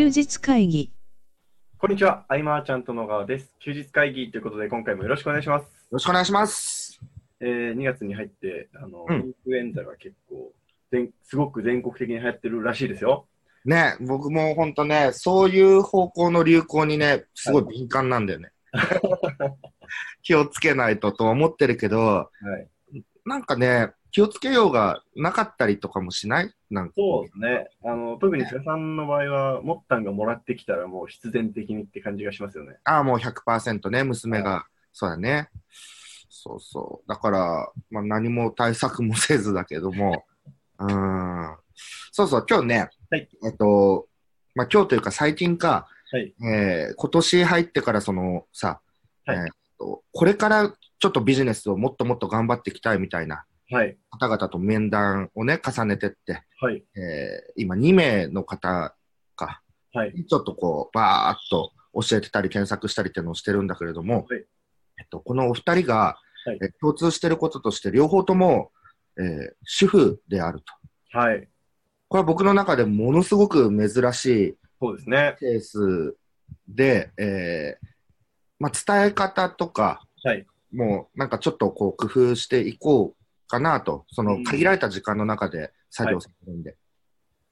休日会議こんにちは、アイマーちゃんと野川です。休日会議ということで、今回もよろしくお願いします。よろしくお願いします。えー、2月に入って、あの、うんインフルエンザが結構全、すごく全国的に流行ってるらしいですよ。ね、僕も本当ね、そういう方向の流行にね、すごい敏感なんだよね。気をつけないととは思ってるけど、はい。なんかね、気をつけようがなかったりとかもしないなんか。そうですね。あの、特に菅さんの場合は、モッタンがもらってきたらもう必然的にって感じがしますよね。ああ、もう100%ね、娘が。そうだね。そうそう。だから、まあ何も対策もせずだけども、うーん。そうそう、今日ね、はいえっと、まあ今日というか最近か、はい。えー今年入ってからそのさ、はいえーっとこれからちょっとビジネスをもっともっと頑張っていきたいみたいなはい。方々と面談をね、重ねてって、はい。えー今2名の方か、はい。ちょっとこう、バーっと教えてたり検索したりっていうのをしてるんだけれども、はいえっと、このお二人が、はいえー共通してることとして両方とも、えー主婦であると。はい。これは僕の中でものすごく珍しいそうですね。ケースで、えーまあ、伝え方とか、はい。もうなんかちょっとこう工夫していこうかなと、そうんの限られた時間の中で作業するんで。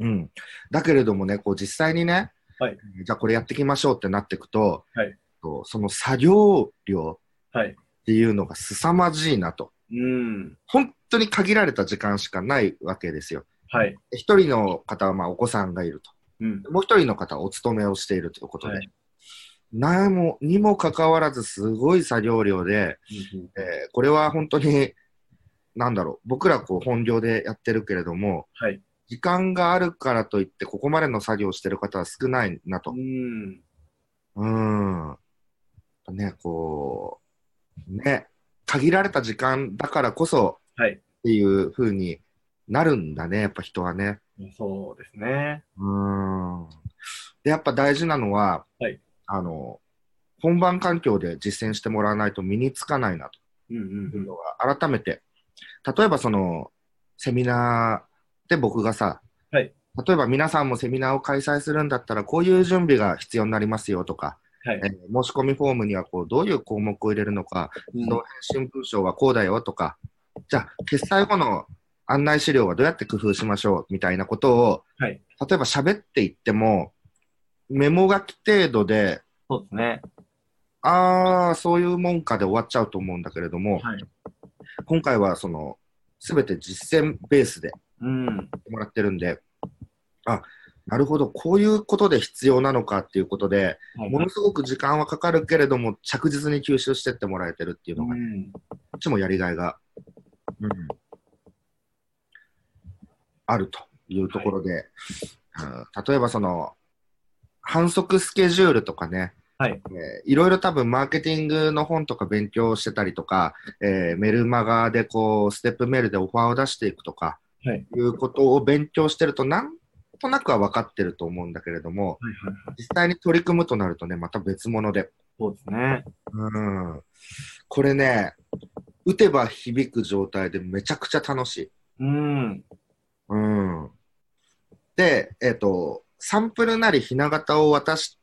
うん。だけれどもね、こう実際にね、はいじゃあこれやっていきましょうってなっていくと、はいとその作業量はい。っていうのが凄まじいなと。うん。本当に限られた時間しかないわけですよ。はい。一人の方はまあお子さんがいると。うん。もう一人の方はお勤めをしているということで、はいなもにもかかわらずすごい作業量で、えーこれは本当に、なんだろう、僕らこう本業でやってるけれども、はい。時間があるからといって、ここまでの作業をしてる方は少ないなとう。ん。うーん。ね、こう、ね、限られた時間だからこそはい。っていう風になるんだね、やっぱ人はね。そうですね。うーん。で、やっぱ大事なのは、はいあの、本番環境で実践してもらわないと身につかないなとうんうんいうのが改めて、例えばその、セミナーで僕がさ、はい例えば皆さんもセミナーを開催するんだったら、こういう準備が必要になりますよとか、うん。はいえ。ー申し込みフォームにはこうどういう項目を入れるのか、うん自動返信文章はこうだよとか、じゃあ、決済後の案内資料はどうやって工夫しましょうみたいなことを、はい。例えば喋っていっても、メモ書き程度で、そうですね。ああ、そういうもんかで終わっちゃうと思うんだけれども、はい。今回はその、すべて実践ベースでもらってるんで、あ、なるほど、こういうことで必要なのかっていうことで、ものすごく時間はかかるけれども、着実に吸収してってもらえてるっていうのが、こうん。っちもやりがいが、うん、あるというところで、うん例えばその、反則スケジュールとかね、はい。えーいろいろ多分マーケティングの本とか勉強してたりとか、えーメルマガでこう、ステップメールでオファーを出していくとか、はい。いうことを勉強してると、なんとなくは分かってると思うんだけれども、はいはいはい。実際に取り組むとなるとね、また別物で。そうですね。うん。これね、打てば響く状態でめちゃくちゃ楽しい。うん。うん。で、えっ、と、サンプルなりひな形を渡す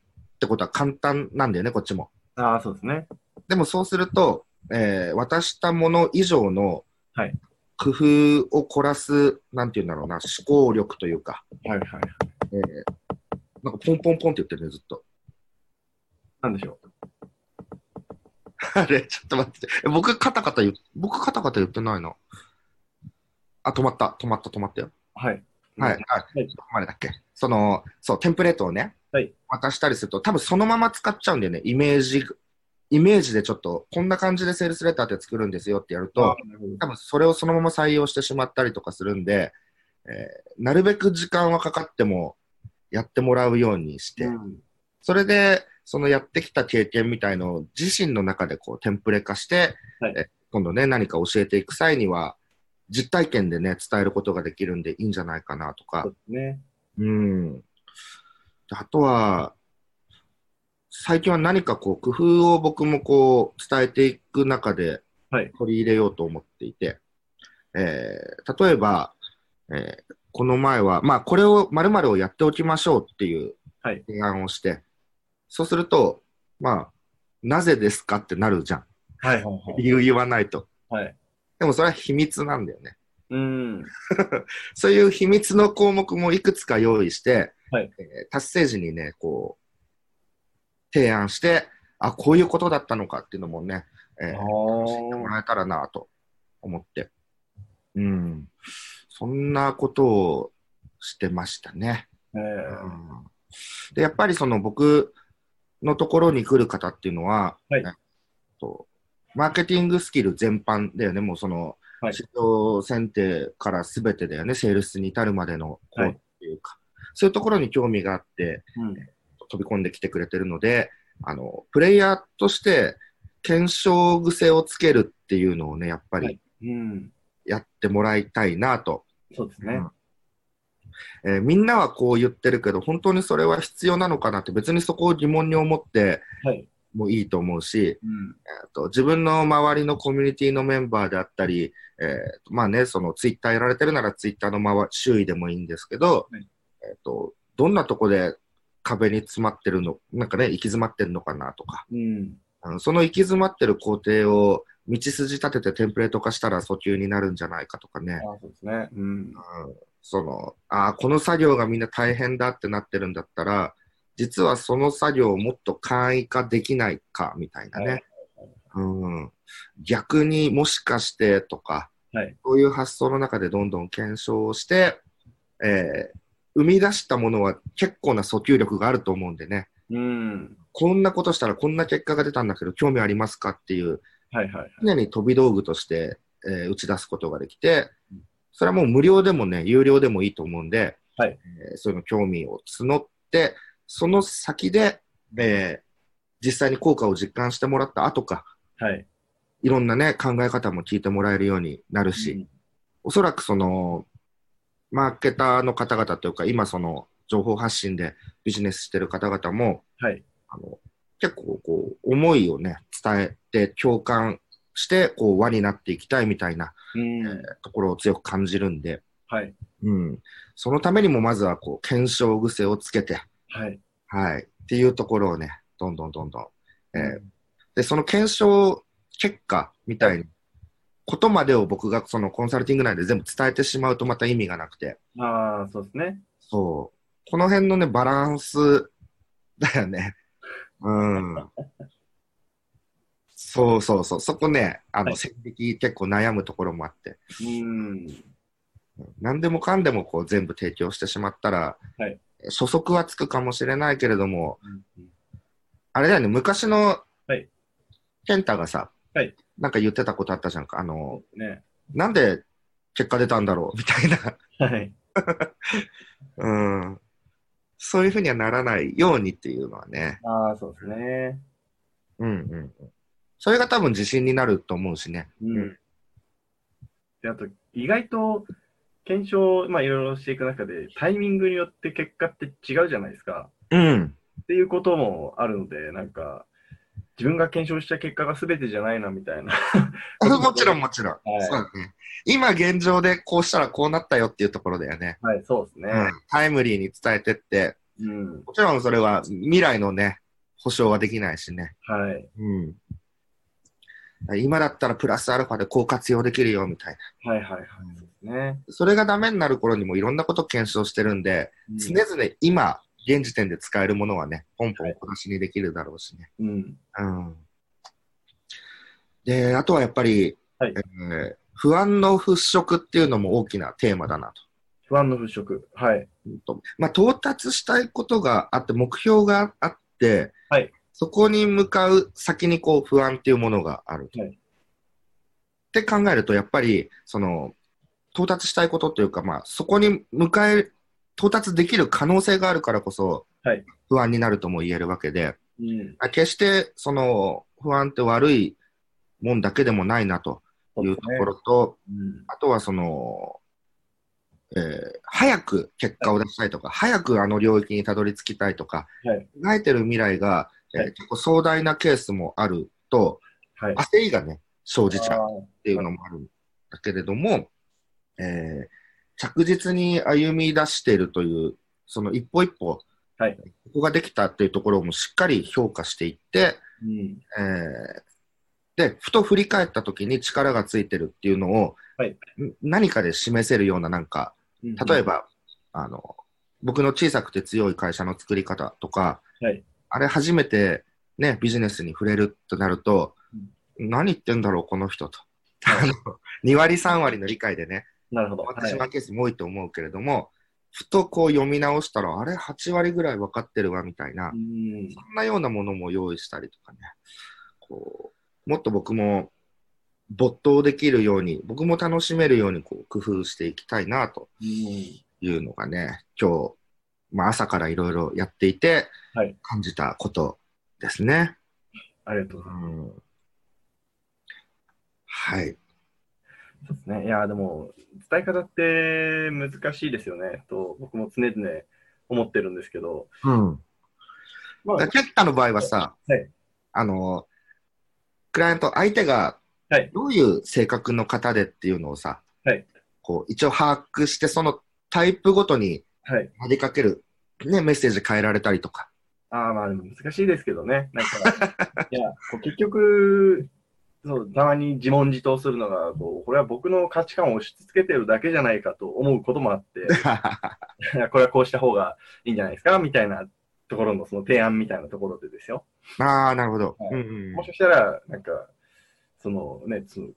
ってことは簡単なんだよね、こっちも。ああ、そうですね。でもそうすると、えー渡したもの以上のはい工夫を凝らす、なんていうんだろうな、思考力というか、はいはい。えーなんかポンポンポンって言ってるね、ずっと。なんでしょあれ、ちょっと待って。え僕、カタカタ言う、僕、カタカタ言ってないの。あ、止まった、止まった、止まったよ。う。はい。はい、はい。はいどこまでだっけ？その、そう、テンプレートをね、はい渡したりすると、多分そのまま使っちゃうんだよね。イメージ、イメージでちょっと、こんな感じでセールスレターって作るんですよってやると、多分それをそのまま採用してしまったりとかするんで、えーなるべく時間はかかってもやってもらうようにして、うんそれで、そのやってきた経験みたいのを自身の中でこうテンプレ化して、はいえ今度ね、何か教えていく際には、実体験でね、伝えることができるんでいいんじゃないかなとかそう、ですね。うん。あとは、最近は何かこう工夫を僕もこう伝えていく中ではい。取り入れようと思っていて、えー例えば、えーこの前は、まあこれを、〇〇をやっておきましょうっていうはい。提案をして、そうすると、まあ、なぜですかってなるじゃん。はい。はい。理由言わないと。はい。でもそれは秘密なんだよね。うん。そういう秘密の項目もいくつか用意して、はい。えー達成時にね、こう、提案して、あ、こういうことだったのかっていうのもね、えーあ教えてもらえたらなと思って。うん。そんなことをしてましたね。えうん。で、やっぱりその僕のところに来る方っていうのは、はい。えっとマーケティングスキル全般だよね、もうその、はい。市場選定からすべてだよね、セールスに至るまでのこうはい。っていうか、そういうところに興味があって、うん。飛び込んできてくれてるので、あの、プレイヤーとして検証癖をつけるっていうのをね、やっぱりはいうん。やってもらいたいなと。そうですね。えーみんなはこう言ってるけど、本当にそれは必要なのかなって別にそこを疑問に思ってはい。もいいと思うし、うん。えーと自分の周りのコミュニティのメンバーであったり、えーまあね、そのツイッターやられてるならツイッターの周周囲でもいいんですけど、はいえっ、と、どんなとこで壁に詰まってるの、なんかね、行き詰まってるのかなとか、うん。あのその行き詰まってる工程を道筋立ててテンプレート化したら訴求になるんじゃないかとかね、あそうですね。うん。うんその、ああ、この作業がみんな大変だってなってるんだったら、実はその作業をもっと簡易化できないかみたいなね。うん、逆にもしかしてとか、はい。そういう発想の中でどんどん検証をして、えー生み出したものは結構な訴求力があると思うんでね、うん。こんなことしたらこんな結果が出たんだけど興味ありますかっていうはいはい。常に飛び道具として、えー打ち出すことができてうん、それはもう無料でもね、有料でもいいと思うんで、はいえーそういうの興味を募って、その先で、えー実際に効果を実感してもらった後か、はい。いろんなね、考え方も聞いてもらえるようになるし、おそらくその、マーケターの方々というか、今その情報発信でビジネスしてる方々も、はい。あの結構こう、思いをね、伝えて共感して、こう、輪になっていきたいみたいな、うん。えーところを強く感じるんで、はい。うん。そのためにもまずはこう、検証癖をつけて、はい。はい。っていうところをね、どんどんどんどん、えーうんで、その検証結果みたいに、ことまでを僕がそのコンサルティング内で全部伝えてしまうとまた意味がなくて、ああ、そうですね。そう。この辺のね、バランスだよね。うん。そうそうそう。そこね、あの、はい線引き結構悩むところもあって、うん。何でもかんでもこう全部提供してしまったら、はい初速はつくかもしれないけれども、うんあれだよね、昔の、はいケンタがさ、はいなんか言ってたことあったじゃんか。あの、ね。なんで結果出たんだろうみたいな。はい。うん。そういうふうにはならないようにっていうのはね。ああ、そうですね。うんうんうん。それが多分自信になると思うしね。うん。で、あと、意外と、検証、まあ、いろいろしていく中で、タイミングによって結果って違うじゃないですか。うん。っていうこともあるので、なんか、自分が検証した結果が全てじゃないな、みたいな。もちろんもちろん。はいそうだね。今現状でこうしたらこうなったよっていうところだよね。はい、そうですね。うんタイムリーに伝えてって、うん。もちろんそれは未来のね、保証はできないしね。はい。うん。今だったらプラスアルファでこう活用できるよみたいな。はいはいはい。ね。それがダメになる頃にもいろんなこと検証してるんで、うん常々今、現時点で使えるものはね、ポンポン小出しにできるだろうしね。うん。うん。で、あとはやっぱり、はいえー不安の払拭っていうのも大きなテーマだなと。不安の払拭。はい。まあ、到達したいことがあって、目標があって、はいそこに向かう先にこう不安っていうものがある。はいって考えると、やっぱり、その、到達したいことというか、まあ、そこに向かえ、到達できる可能性があるからこそ、はい不安になるとも言えるわけで、うん。あ決して、その、不安って悪いもんだけでもないなというところと、うん。あとはその、えー早く結果を出したいとか、早くあの領域にたどり着きたいとか、はい。描いてる未来が、えーはい結構壮大なケースもあると、はい。焦りがね、生じちゃうあっていうのもあるんだけれども、えー着実に歩み出しているという、その一歩一歩はい。ここができたっていうところもしっかり評価していって、うん。えーで、ふと振り返った時に力がついてるっていうのを、はい。ん何かで示せるようななんか、例えば、あの、僕の小さくて強い会社の作り方とか、はい。あれ初めてね、ビジネスに触れるとなると、何言ってんだろう、この人と。はい。あの2割、3割の理解でね、なるほど。終わってはいしまうケースも多いと思うけれども、ふとこう読み直したら、あれ、8割ぐらい分かってるわ、みたいな、うんそんなようなものも用意したりとかね、こう、もっと僕も没頭できるように、僕も楽しめるようにこう工夫していきたいなとうんいうのがね、今日、まあ、朝からいろいろやっていてはい、感じたことですね。ありがとうございます。うんはい。そうですね。いや、でも、伝え方って難しいですよね、と僕も常々思ってるんですけど、うん。まあ、ケッタの場合はさ、はいあの、クライアント、相手がはいどういう性格の方でっていうのをさ、はいこう一応把握して、そのタイプごとにはい。投げかける、ね、メッセージ変えられたりとか。ああ、まあでも難しいですけどね。なんか、いや、こう結局、そう、たまに自問自答するのが、こう、これは僕の価値観を押し付けてるだけじゃないかと思うこともあって、これはこうした方がいいんじゃないですか？みたいなところのその提案みたいなところでですよ。ああ、なるほど。はいうんうんもしかしたら、なんか、そのね、その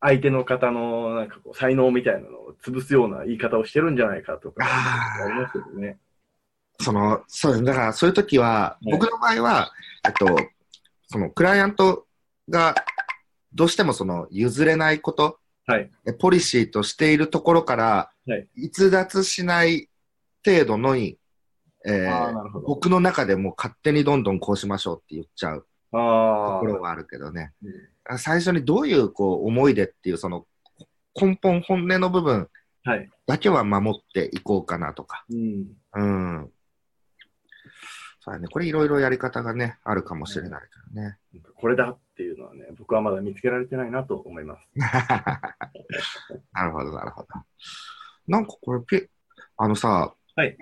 相手の方のなんかこう才能みたいなのを潰すような言い方をしてるんじゃないかとか、ありますけどね。その、そう、だからそういう時は、い僕の場合は、えっと、そのクライアントがどうしてもその譲れないこと、はい。えポリシーとしているところから、はい逸脱しない程度のに、えー。僕の中でもう勝手にどんどんこうしましょうって言っちゃうとあころはあるけどね。うんあ最初にどういうこう思いでっていうその根本本音の部分。だけは守っていこうかなとか。うん。うん。そうだね。これいろいろやり方がね、あるかもしれないけどね。これだっていうのはね、僕はまだ見つけられてないなと思います。なるほど、なるほど。なんかこれピ、あのさ、はい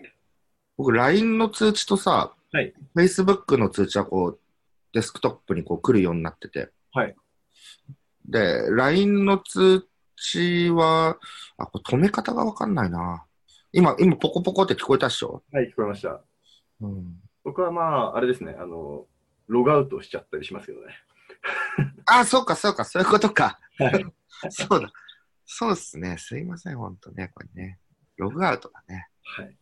僕 LINE の通知とさ、はい Facebook の通知はこう、デスクトップにこう来るようになってて。はいで、LINE の通知は、あ、これ止め方がわかんないな。今、今、ポコポコって聞こえたっしょ？はい、聞こえました。うん。僕はまあ、あれですね、あの、ログアウトしちゃったりしますけどね。あ、そうか、そうか、そういうことか。はい。そうだ。そうっすね。すいません、ほんとね、これね。ログアウトだね。はい。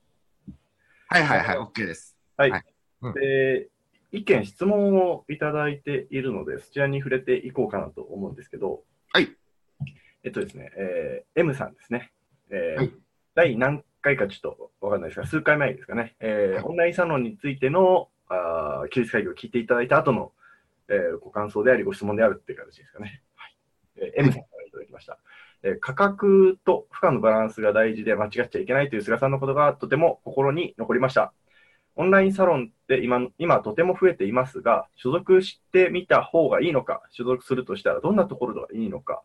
はいはいはい、OK です。はい。はいうんで、意見、質問をいただいているので、そちらに触れていこうかなと思うんですけど、はい。えっとですね、えー M さんですね。えーはい第何回かちょっとわかんないですが、数回前ですかね、えーはいオンラインサロンについてのあー休日会議を聞いていただいた後の、えーご感想であり、ご質問であるっていう形ですかね。はいえー M さんからいただきました。えー価格と負荷のバランスが大事で間違っちゃいけないという菅さんのことがとても心に残りました。オンラインサロンって今今とても増えていますが、所属してみた方がいいのか、所属するとしたらどんなところがいいのか、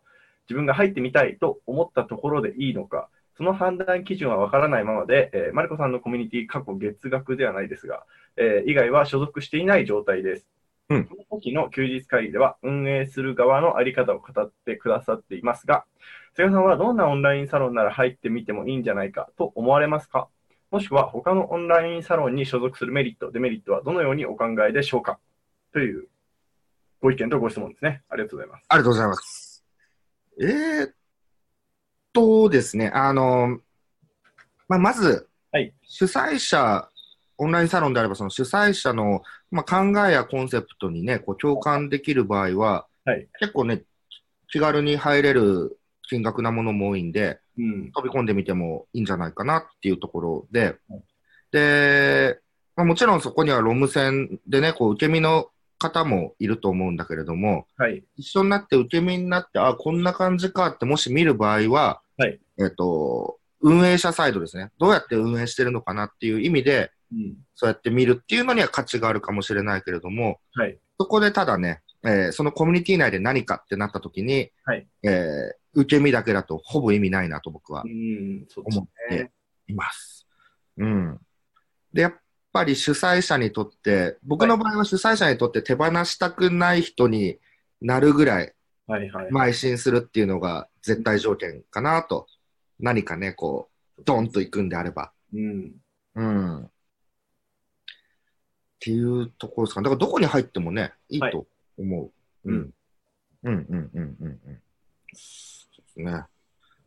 自分が入ってみたいと思ったところでいいのか、その判断基準はわからないままで、えーマリコさんのコミュニティ過去月額ではないですが、えー以外は所属していない状態です。うんその時の休日会議では運営する側のあり方を語ってくださっていますが、菅さんはどんなオンラインサロンなら入ってみてもいいんじゃないかと思われますか？もしくは他のオンラインサロンに所属するメリット、デメリットはどのようにお考えでしょうか？というご意見とご質問ですね。ありがとうございます。ありがとうございます。えーっとですね、あの、まあ、まず、はい主催者、オンラインサロンであれば、その主催者の、まあ、考えやコンセプトにね、こう共感できる場合は、はい結構ね、気軽に入れる金額なものも多いんで、うん。飛び込んでみてもいいんじゃないかなっていうところで、はいで、まあ、もちろんそこにはロム線でね、こう受け身の方もいると思うんだけれども、はい。一緒になって受け身になって、あ、こんな感じかってもし見る場合は、はいえっ、と、運営者サイドですね。どうやって運営してるのかなっていう意味で、うん。そうやって見るっていうのには価値があるかもしれないけれども、はい。そこでただね、えーそのコミュニティ内で何かってなった時に、はいえー受け身だけだとほぼ意味ないなと僕は思ってね。います。うん。で、やっぱり主催者にとって、僕の場合は主催者にとって手放したくない人になるぐらいはいはい。うん。うん。っていうところですかね。だからどこに入ってもね、いいはいと思う。うん。うんうんうんうんうん。そうですね。だか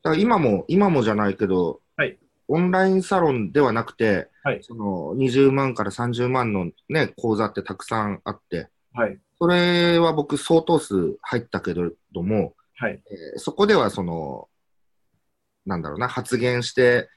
ら今も、今もじゃないけど、はいオンラインサロンではなくて、はいその20万から30万のね、講座ってたくさんあって、はい。それは僕相当数入ったけれども、はい。えーそこではその、なんだろうな、発言して、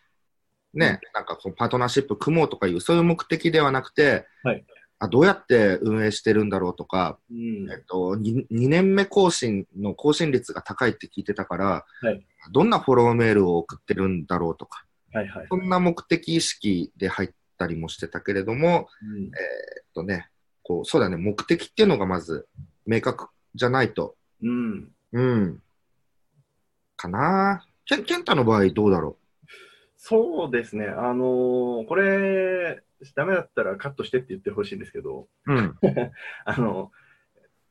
ね、なんかこうパートナーシップ組もうとかいう、そういう目的ではなくて、はいあどうやって運営してるんだろうとか、うんえっと、2, 年目更新の更新率が高いって聞いてたから、はいどんなフォローメールを送ってるんだろうとか、はいはい。そんな目的意識で入ったりもしてたけれども、うんえっとね、こう、そうだね、目的っていうのがまず明確じゃないと、うん。うん。かなケンケンタの場合どうだろそうですね。あのーこれ、ダメだったらカットしてって言ってほしいんですけど、ううん。あの、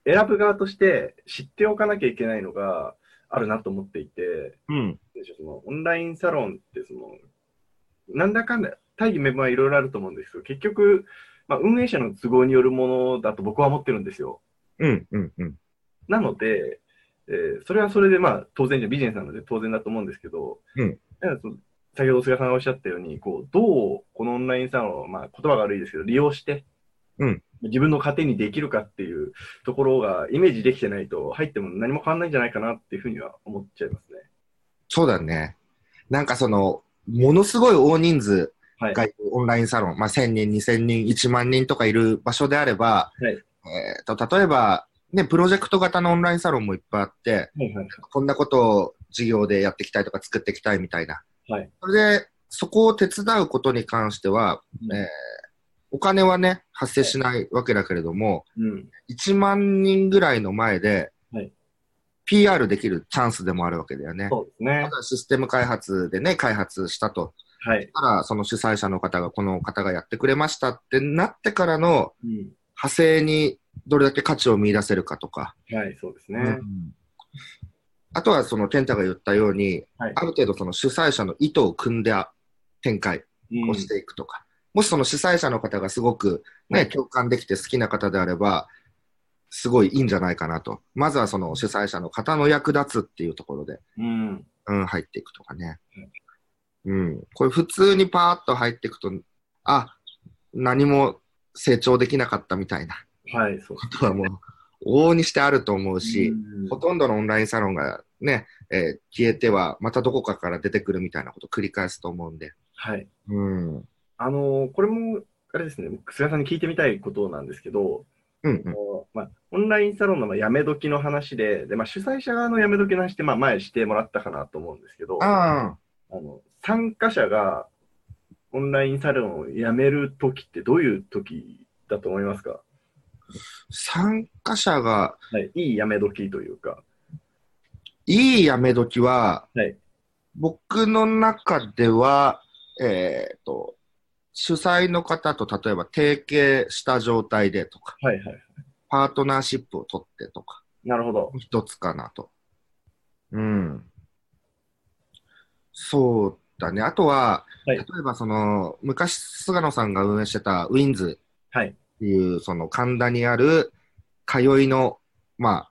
選ぶ側として知っておかなきゃいけないのがあるなと思っていて、うん。そのオンラインサロンってその、なんだかんだ、大義名分はいろいろあると思うんですけど、結局、まあ、運営者の都合によるものだと僕は思ってるんですよ。うん。うん。うん。なので、えーそれはそれでまあ当然じゃビジネスなので当然だと思うんですけど、うんなんかその先ほど菅さんがおっしゃったように、こうどうこのオンラインサロンを、まあ、言葉が悪いですけど、利用して、うん自分の糧にできるかっていうところがイメージできてないと、入っても何も変わんないんじゃないかなっていうふうには思っちゃいますね。そうだね。なんかその、ものすごい大人数はい。がオンラインサロン、まあ、1000人、2000人、1万人とかいる場所であれば、はいえーと例えば、ね、プロジェクト型のオンラインサロンもいっぱいあって、はいはいこんなことを事業でやっていきたいとか作っていきたいみたいな。はいそれで、そこを手伝うことに関しては、うんえーお金はね、発生しないわけだけれども、うん。1万人ぐらいの前で、はい PR できるチャンスでもあるわけだよね。そうですねた。だシステム開発でね、開発したと。はい。たら、その主催者の方が、この方がやってくれましたってなってからのうん。派生にどれだけ価値を見出せるかとか。はい、そうですね。うんあとは、その、健太が言ったように、はいある程度その主催者の意図を組んで展開うんをしていくとか。もしその主催者の方がすごくね、はい共感できて好きな方であれば、すごいいいんじゃないかなと。まずはその主催者の方の役立つっていうところで、うん。うん、入っていくとかねうん。うん。これ普通にパーッと入っていくと、あ、何も成長できなかったみたいなはい、そうこ。とはもう、往々にしてあると思うし、うんほとんどのオンラインサロンがね、えー消えては、またどこかから出てくるみたいなことを繰り返すと思うんで。はい。うん。あのーこれも、あれですね、菅さんに聞いてみたいことなんですけど、うんうん。まあ、オンラインサロンのまあやめ時の話で、でまあ、主催者側のやめ時の話ってまあ前してもらったかなと思うんですけど、ああの参加者がオンラインサロンをやめる時ってどういう時だと思いますか、参加者がはい、いいやめ時というか。いいやめ時は、はい僕の中では、えっ、と、主催の方と例えば提携した状態でとか、はいはい。パートナーシップを取ってとか、なるほど。一つかなと。うん。そうだね。あとは、はい例えばその、昔菅野さんが運営してたウィンズはい。っていう、その神田にある通いの、まあ、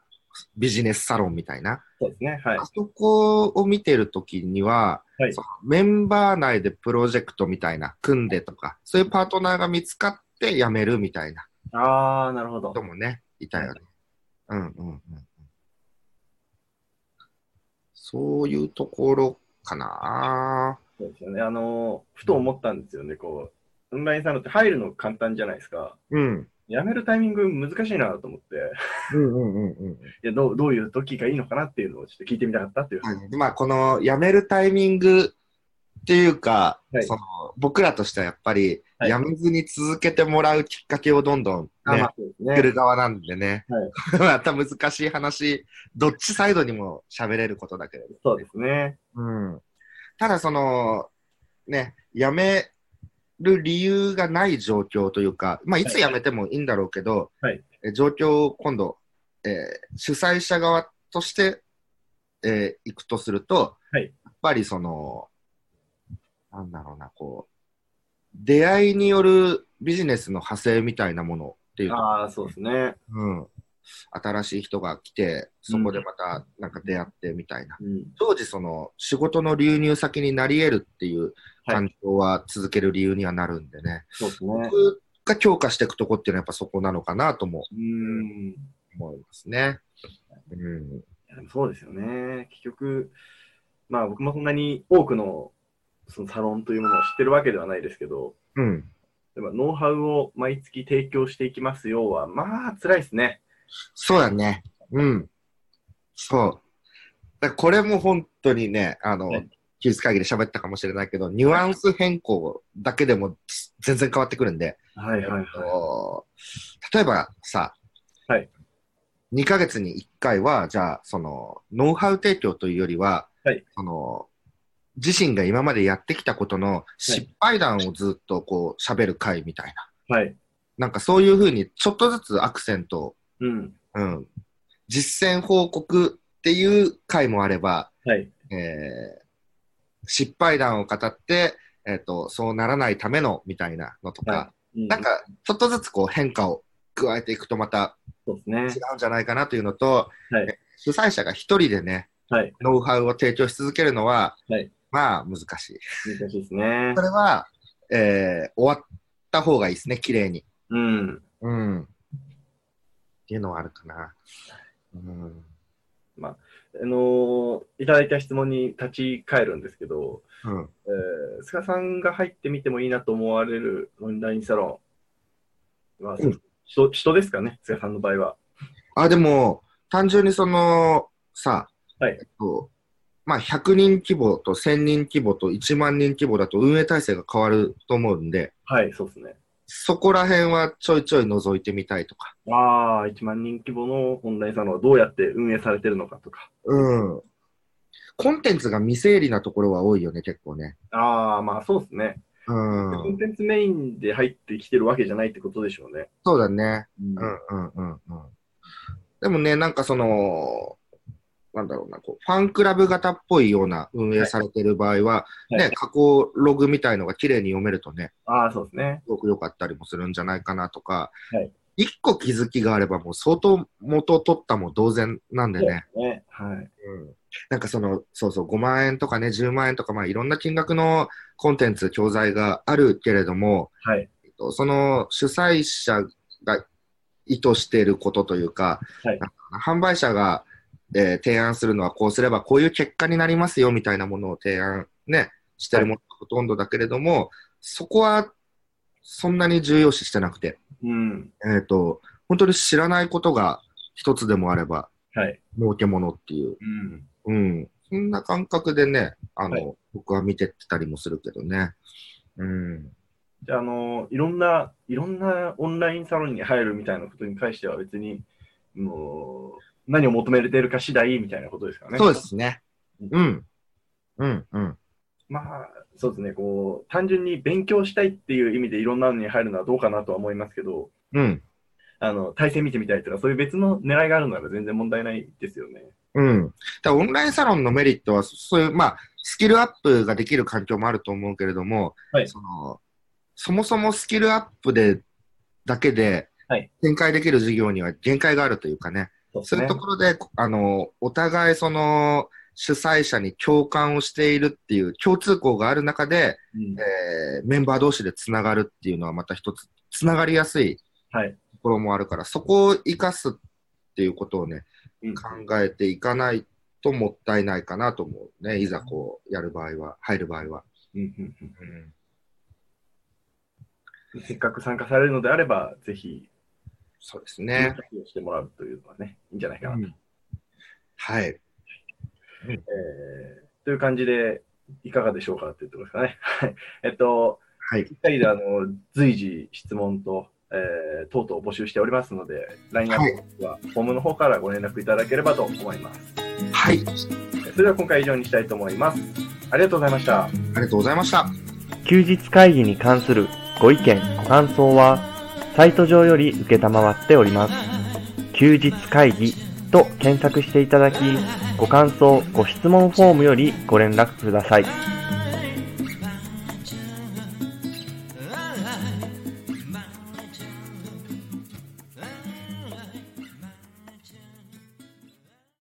ビジネスサロンみたいな。そうですね。はいあ。そこを見てるときには、はいメンバー内でプロジェクトみたいな、組んでとか、そういうパートナーが見つかって辞めるみたいなああ、なるほど人。もね、いたよね。うんうんうんうん。そういうところかな。そうですよね。あのーふと思ったんですよね。こう、オンラインサロンって入るの簡単じゃないですか。うん。やめるタイミング難しいなと思って、うんうんうんうん。いやどうどういう時がいいのかなっていうのをちょっと聞いてみたかったっていう。はいまあ、この辞めるタイミングっていうか、はいその僕らとしてはやっぱり、はい辞めずに続けてもらうきっかけをどんどん、ねあまあ作る側なんでね、は また難しい話、どっちサイドにも喋れることだけれど、そうですね。うん、ただその、ね、辞める理由がない状況というか、まあ、い。つ辞めてもいいんだろうけど、はい。え状況を今度、えー主催者側として、えー行くとすると、はい。やっぱりその、なんだろうな、こう、出会いによるビジネスの派生みたいなものっていうか。ああ、そうですね。うん、新しい人が来て、そこでまたなんか出会ってみたいな。うん。当時、その仕事の流入先になり得るっていうはい環境は続ける理由にはなるんでね、そうですね。僕が強化していくとこっていうのはやっぱそこなのかなともうん。思いますね。うん、そうですよね。結局、まあ僕もそんなに多くのそのサロンというものを知ってるわけではないですけど、うん、でもノウハウを毎月提供していきますよは、まあ辛いですね。そうだね。うん。そう。だこれも本当にね、あの、はい休日会議で喋ったかもしれないけど、ニュアンス変更だけでも全然変わってくるんで、はいはいはい。と例えばさ、はい2ヶ月に1回は、じゃあ、その、ノウハウ提供というよりは、はいその、自身が今までやってきたことの失敗談をずっとこう喋る会みたいな。はい。なんかそういうふうにちょっとずつアクセントを、うん。うん、実践報告っていう回もあれば、はい。えー失敗談を語って、えっ、と、そうならないためのみたいなのとか、はうなん、か、ちょっとずつこう変化を加えていくとまたそうですね違。うんじゃないかなというのと、はいえ主催者が一人でね、はい。ノウハウを提供し続けるのは、はいまあ難しい。難しいですねそ。れは、えー終わった方がいいですね、綺麗に。うん。うん。っていうのはあるかな。うん。あのーいただいた質問に立ち返るんですけど、うん。えー、菅さんが入ってみてもいいなと思われるオンラインサロンは、うん人人ですかね、菅さんの場合は。あ、でも、単純にその、さ、はいえっと、まあ、100人規模と1000人規模と1万人規模だと運営体制が変わると思うんで、はい、そうですね。そこら辺はちょいちょい覗いてみたいとか。ああ、1万人規模のオンラインサロンはどうやって運営されてるのかとか。うん。コンテンツが未整理なところは多いよね、結構ね。ああ、まあそうですね。うんコ。ンテンツメインで入ってきてるわけじゃないってことでしょうね。そうだね。うんうんうんうんうん。でもね、なんかその、なんだろうな、こう、ファンクラブ型っぽいような運営されてる場合は、はいね、過去ログみたいのが綺麗に読めるとね、ああ、そうですね。すごく良かったりもするんじゃないかなとか、はい一個気づきがあればもう相当元取ったも同然なんでね。ね。はい。うんなんかその、そうそう、5万円とかね、10万円とか、まあいろんな金額のコンテンツ、教材があるけれども、はい。えっとその主催者が意図していることというか、はいか販売者が、えー提案するのはこうすればこういう結果になりますよみたいなものを提案ね、してるものがほとんどだけれども、そこはそんなに重要視してなくて、うん。えっ、と、本当に知らないことが一つでもあれば、はい。儲けものっていう、うん。うん、そんな感覚でね、あの、はい僕は見てってたりもするけどね。うん。じゃあ、あのいろんな、いろんなオンラインサロンに入るみたいなことに関しては別に、もう、何を求めているか次第みたいなことですからね。そうですね。うん。うん、うん。まあ、そうですね、こう、単純に勉強したいっていう意味でいろんなのに入るのはどうかなとは思いますけど、うん。あの、対戦見てみたいとか、そういう別の狙いがあるなら全然問題ないですよね。うん。だオンラインサロンのメリットは、そういう、まあ、スキルアップができる環境もあると思うけれども、はいそのそもそもスキルアップで、だけではい、展開できる事業には限界があるというかね、そうそういうところで、あの、お互いその、主催者に共感をしているっていう共通項がある中で、うんえーメンバー同士でつながるっていうのはまた一つ、つながりやすいはい。ところもあるから、そこを生かすっていうことをね、うん考えていかないともったいないかなと思うね。いざこう、やる場合は、入る場合は。せっかく参加されるのであれば、ぜひ、そうですね。をしてもらうというのはね、いいんじゃないかなと。うんはい。えーという感じで、いかがでしょうかっていうところですかね。はいえっと、はい。一回であの随時質問と、えー、等々募集しておりますので、LINE アップはフォームの方からご連絡いただければと思います。はい。それでは今回は以上にしたいと思います。ありがとうございました。ありがとうございました。休日会議に関するご意見、ご感想は、サイト上より受けたまわっております。休日会議と検索していただき、ご感想、ご質問フォームよりご連絡ください。